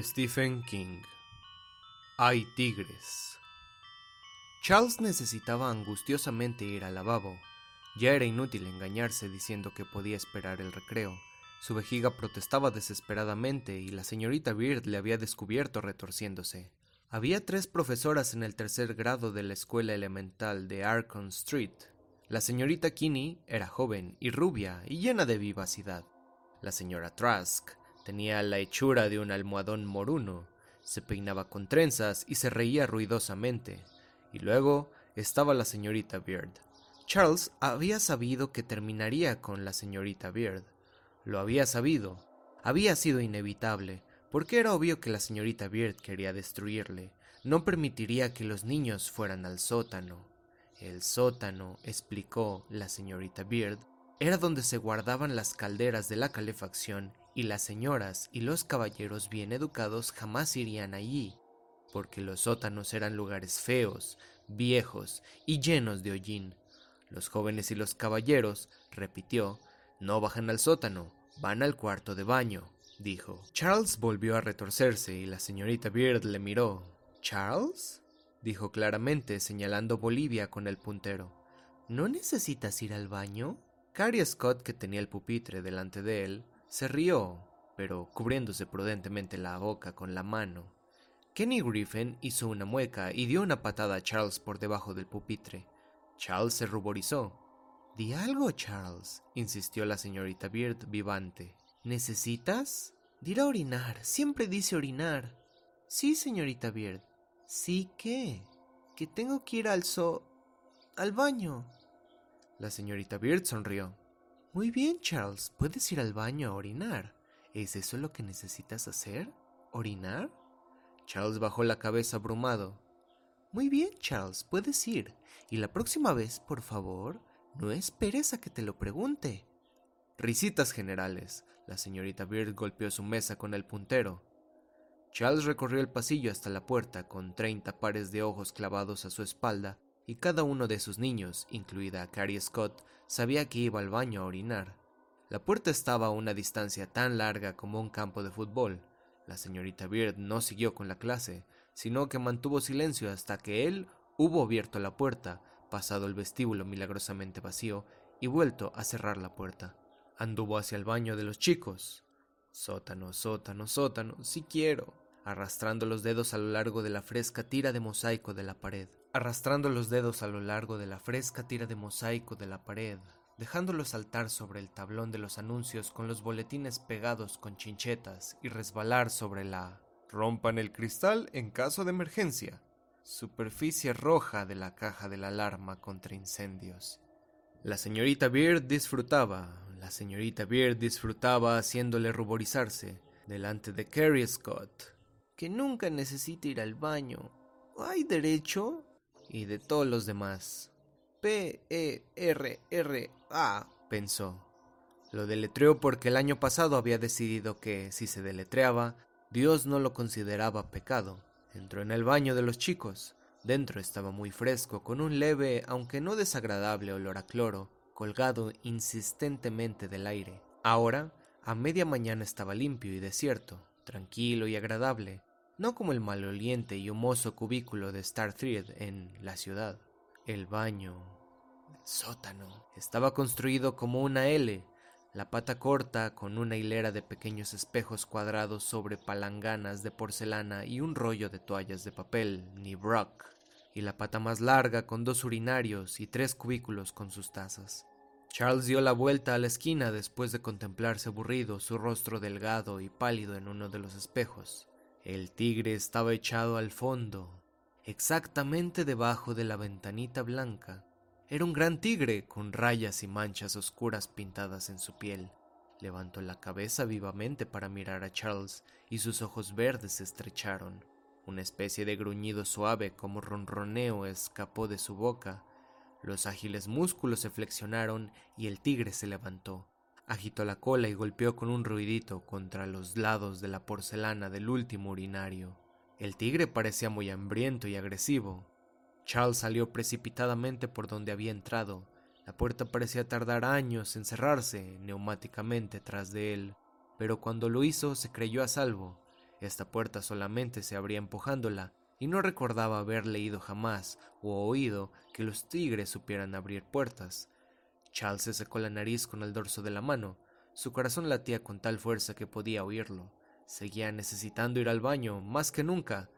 Stephen King Hay tigres. Charles necesitaba angustiosamente ir al lavabo. Ya era inútil engañarse diciendo que podía esperar el recreo. Su vejiga protestaba desesperadamente y la señorita Beard le había descubierto retorciéndose. Había tres profesoras en el tercer grado de la escuela elemental de Arcon Street. La señorita Kinney era joven y rubia y llena de vivacidad. La señora Trask Tenía la hechura de un almohadón moruno, se peinaba con trenzas y se reía ruidosamente. Y luego estaba la señorita Beard. Charles había sabido que terminaría con la señorita Beard. Lo había sabido. Había sido inevitable, porque era obvio que la señorita Beard quería destruirle. No permitiría que los niños fueran al sótano. El sótano, explicó la señorita Beard, era donde se guardaban las calderas de la calefacción y las señoras y los caballeros bien educados jamás irían allí, porque los sótanos eran lugares feos, viejos y llenos de hollín. Los jóvenes y los caballeros, repitió, no bajan al sótano, van al cuarto de baño, dijo. Charles volvió a retorcerse y la señorita Beard le miró. ¿Charles? dijo claramente, señalando Bolivia con el puntero. ¿No necesitas ir al baño? Carrie Scott, que tenía el pupitre delante de él, se rió, pero cubriéndose prudentemente la boca con la mano. Kenny Griffin hizo una mueca y dio una patada a Charles por debajo del pupitre. Charles se ruborizó. Di algo, Charles, insistió la señorita Beard vivante. ¿Necesitas? Dirá orinar. Siempre dice orinar. Sí, señorita Beard. ¿Sí qué? Que tengo que ir al so... al baño. La señorita Beard sonrió. Muy bien, Charles, puedes ir al baño a orinar. ¿Es eso lo que necesitas hacer? ¿Orinar? Charles bajó la cabeza abrumado. Muy bien, Charles, puedes ir. Y la próxima vez, por favor, no esperes a que te lo pregunte. Risitas generales. La señorita Beard golpeó su mesa con el puntero. Charles recorrió el pasillo hasta la puerta con treinta pares de ojos clavados a su espalda y cada uno de sus niños, incluida Carrie Scott, sabía que iba al baño a orinar. La puerta estaba a una distancia tan larga como un campo de fútbol. La señorita Beard no siguió con la clase, sino que mantuvo silencio hasta que él hubo abierto la puerta, pasado el vestíbulo milagrosamente vacío y vuelto a cerrar la puerta. Anduvo hacia el baño de los chicos. Sótano, sótano, sótano, si quiero, arrastrando los dedos a lo largo de la fresca tira de mosaico de la pared. Arrastrando los dedos a lo largo de la fresca tira de mosaico de la pared, dejándolo saltar sobre el tablón de los anuncios con los boletines pegados con chinchetas y resbalar sobre la rompan el cristal en caso de emergencia, superficie roja de la caja de la alarma contra incendios. La señorita Beard disfrutaba, la señorita Beard disfrutaba haciéndole ruborizarse delante de Carrie Scott, que nunca necesita ir al baño. ¿Hay derecho? y de todos los demás. P-E-R-R-A, pensó. Lo deletreó porque el año pasado había decidido que, si se deletreaba, Dios no lo consideraba pecado. Entró en el baño de los chicos. Dentro estaba muy fresco, con un leve, aunque no desagradable olor a cloro, colgado insistentemente del aire. Ahora, a media mañana estaba limpio y desierto, tranquilo y agradable, no como el maloliente y humoso cubículo de Starthread en la ciudad. El baño, el sótano, estaba construido como una L, la pata corta con una hilera de pequeños espejos cuadrados sobre palanganas de porcelana y un rollo de toallas de papel, ni brock, y la pata más larga con dos urinarios y tres cubículos con sus tazas. Charles dio la vuelta a la esquina después de contemplarse aburrido su rostro delgado y pálido en uno de los espejos. El tigre estaba echado al fondo, exactamente debajo de la ventanita blanca. Era un gran tigre con rayas y manchas oscuras pintadas en su piel. Levantó la cabeza vivamente para mirar a Charles y sus ojos verdes se estrecharon. Una especie de gruñido suave como ronroneo escapó de su boca. Los ágiles músculos se flexionaron y el tigre se levantó. Agitó la cola y golpeó con un ruidito contra los lados de la porcelana del último urinario. El tigre parecía muy hambriento y agresivo. Charles salió precipitadamente por donde había entrado. La puerta parecía tardar años en cerrarse neumáticamente tras de él, pero cuando lo hizo se creyó a salvo. Esta puerta solamente se abría empujándola, y no recordaba haber leído jamás o oído que los tigres supieran abrir puertas. Charles se secó la nariz con el dorso de la mano. Su corazón latía con tal fuerza que podía oírlo. Seguía necesitando ir al baño, más que nunca.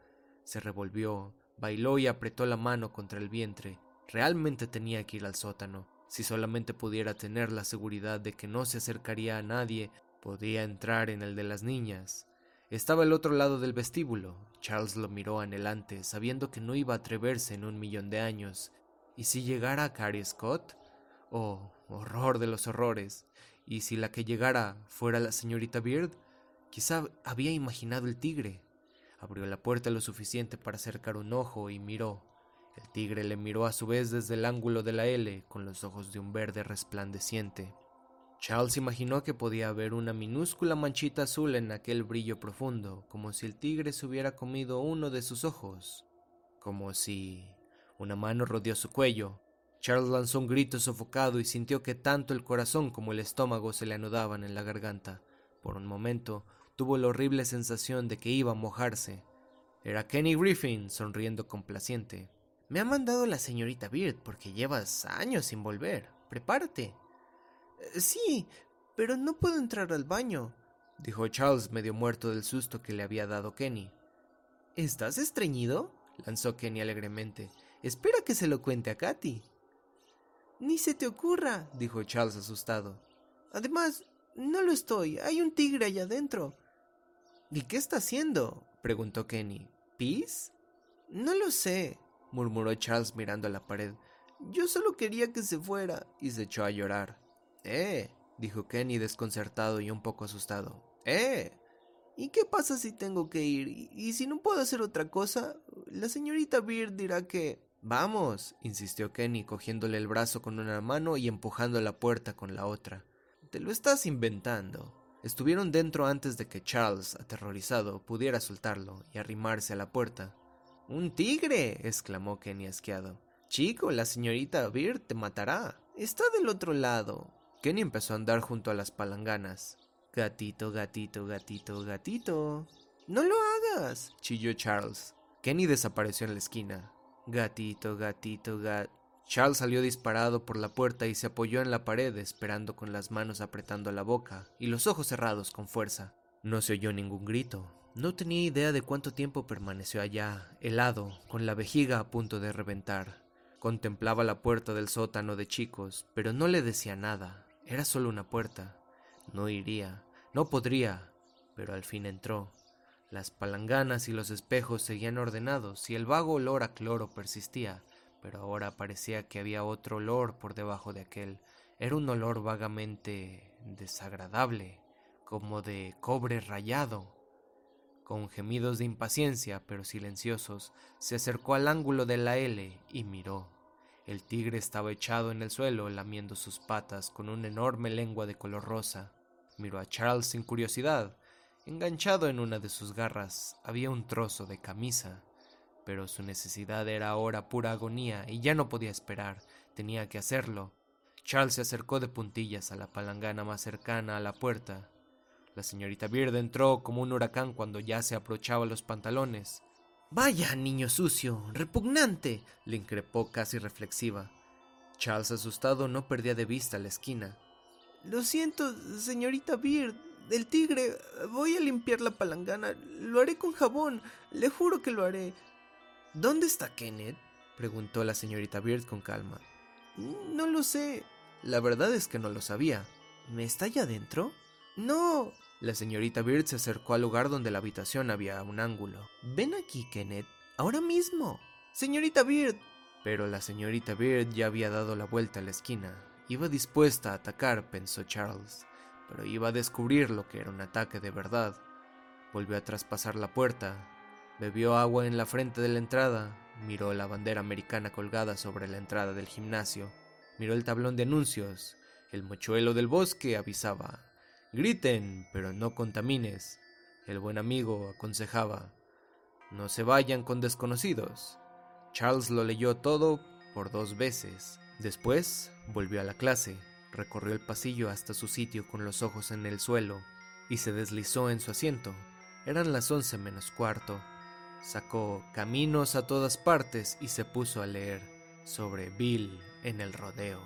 Se revolvió, bailó y apretó la mano contra el vientre. Realmente tenía que ir al sótano. Si solamente pudiera tener la seguridad de que no se acercaría a nadie, podía entrar en el de las niñas. Estaba al otro lado del vestíbulo. Charles lo miró anhelante, sabiendo que no iba a atreverse en un millón de años. ¿Y si llegara a Carrie Scott? Oh, horror de los horrores. ¿Y si la que llegara fuera la señorita Beard? Quizá había imaginado el tigre. Abrió la puerta lo suficiente para acercar un ojo y miró. El tigre le miró a su vez desde el ángulo de la L con los ojos de un verde resplandeciente. Charles imaginó que podía haber una minúscula manchita azul en aquel brillo profundo, como si el tigre se hubiera comido uno de sus ojos, como si una mano rodeó su cuello. Charles lanzó un grito sofocado y sintió que tanto el corazón como el estómago se le anudaban en la garganta. Por un momento tuvo la horrible sensación de que iba a mojarse. Era Kenny Griffin, sonriendo complaciente. Me ha mandado la señorita Beard porque llevas años sin volver. Prepárate. Eh, sí, pero no puedo entrar al baño, dijo Charles medio muerto del susto que le había dado Kenny. ¿Estás estreñido? lanzó Kenny alegremente. Espera que se lo cuente a Katy. Ni se te ocurra, dijo Charles asustado. Además, no lo estoy. Hay un tigre allá adentro. ¿Y qué está haciendo? preguntó Kenny. ¿Pis? No lo sé, murmuró Charles mirando a la pared. Yo solo quería que se fuera. Y se echó a llorar. ¡Eh! dijo Kenny desconcertado y un poco asustado. ¡Eh! ¿Y qué pasa si tengo que ir? ¿Y si no puedo hacer otra cosa? La señorita Beard dirá que... Vamos, insistió Kenny, cogiéndole el brazo con una mano y empujando la puerta con la otra. Te lo estás inventando. Estuvieron dentro antes de que Charles, aterrorizado, pudiera soltarlo y arrimarse a la puerta. ¡Un tigre! exclamó Kenny asqueado. Chico, la señorita Beard te matará. Está del otro lado. Kenny empezó a andar junto a las palanganas. Gatito, gatito, gatito, gatito. No lo hagas, chilló Charles. Kenny desapareció en la esquina. Gatito, gatito, gat. Charles salió disparado por la puerta y se apoyó en la pared esperando con las manos apretando la boca y los ojos cerrados con fuerza. No se oyó ningún grito. No tenía idea de cuánto tiempo permaneció allá, helado, con la vejiga a punto de reventar. Contemplaba la puerta del sótano de chicos, pero no le decía nada. Era solo una puerta. No iría, no podría, pero al fin entró. Las palanganas y los espejos seguían ordenados y el vago olor a cloro persistía, pero ahora parecía que había otro olor por debajo de aquel. Era un olor vagamente desagradable, como de cobre rayado. Con gemidos de impaciencia, pero silenciosos, se acercó al ángulo de la L y miró. El tigre estaba echado en el suelo, lamiendo sus patas con una enorme lengua de color rosa. Miró a Charles sin curiosidad. Enganchado en una de sus garras había un trozo de camisa, pero su necesidad era ahora pura agonía y ya no podía esperar, tenía que hacerlo. Charles se acercó de puntillas a la palangana más cercana a la puerta. La señorita Beard entró como un huracán cuando ya se aprochaba los pantalones. Vaya, niño sucio, repugnante, le increpó casi reflexiva. Charles, asustado, no perdía de vista la esquina. Lo siento, señorita Beard. El tigre. Voy a limpiar la palangana. Lo haré con jabón. Le juro que lo haré. ¿Dónde está Kenneth? preguntó la señorita Beard con calma. No lo sé. La verdad es que no lo sabía. ¿Me está allá adentro? No, la señorita Beard se acercó al lugar donde la habitación había un ángulo. Ven aquí, Kenneth, ahora mismo. Señorita Beard. Pero la señorita Beard ya había dado la vuelta a la esquina. Iba dispuesta a atacar, pensó Charles, pero iba a descubrir lo que era un ataque de verdad. Volvió a traspasar la puerta, bebió agua en la frente de la entrada, miró la bandera americana colgada sobre la entrada del gimnasio, miró el tablón de anuncios, el mochuelo del bosque avisaba Griten, pero no contamines. El buen amigo aconsejaba. No se vayan con desconocidos. Charles lo leyó todo por dos veces. Después volvió a la clase, recorrió el pasillo hasta su sitio con los ojos en el suelo y se deslizó en su asiento. Eran las once menos cuarto. Sacó Caminos a todas partes y se puso a leer sobre Bill en el rodeo.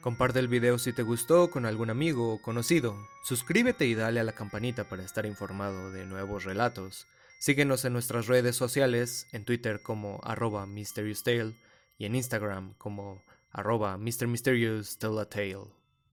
Comparte el video si te gustó con algún amigo o conocido. Suscríbete y dale a la campanita para estar informado de nuevos relatos. Síguenos en nuestras redes sociales, en Twitter como arroba Mysterious Tale y en Instagram como arroba Mr. Mysterious Tell a Tale.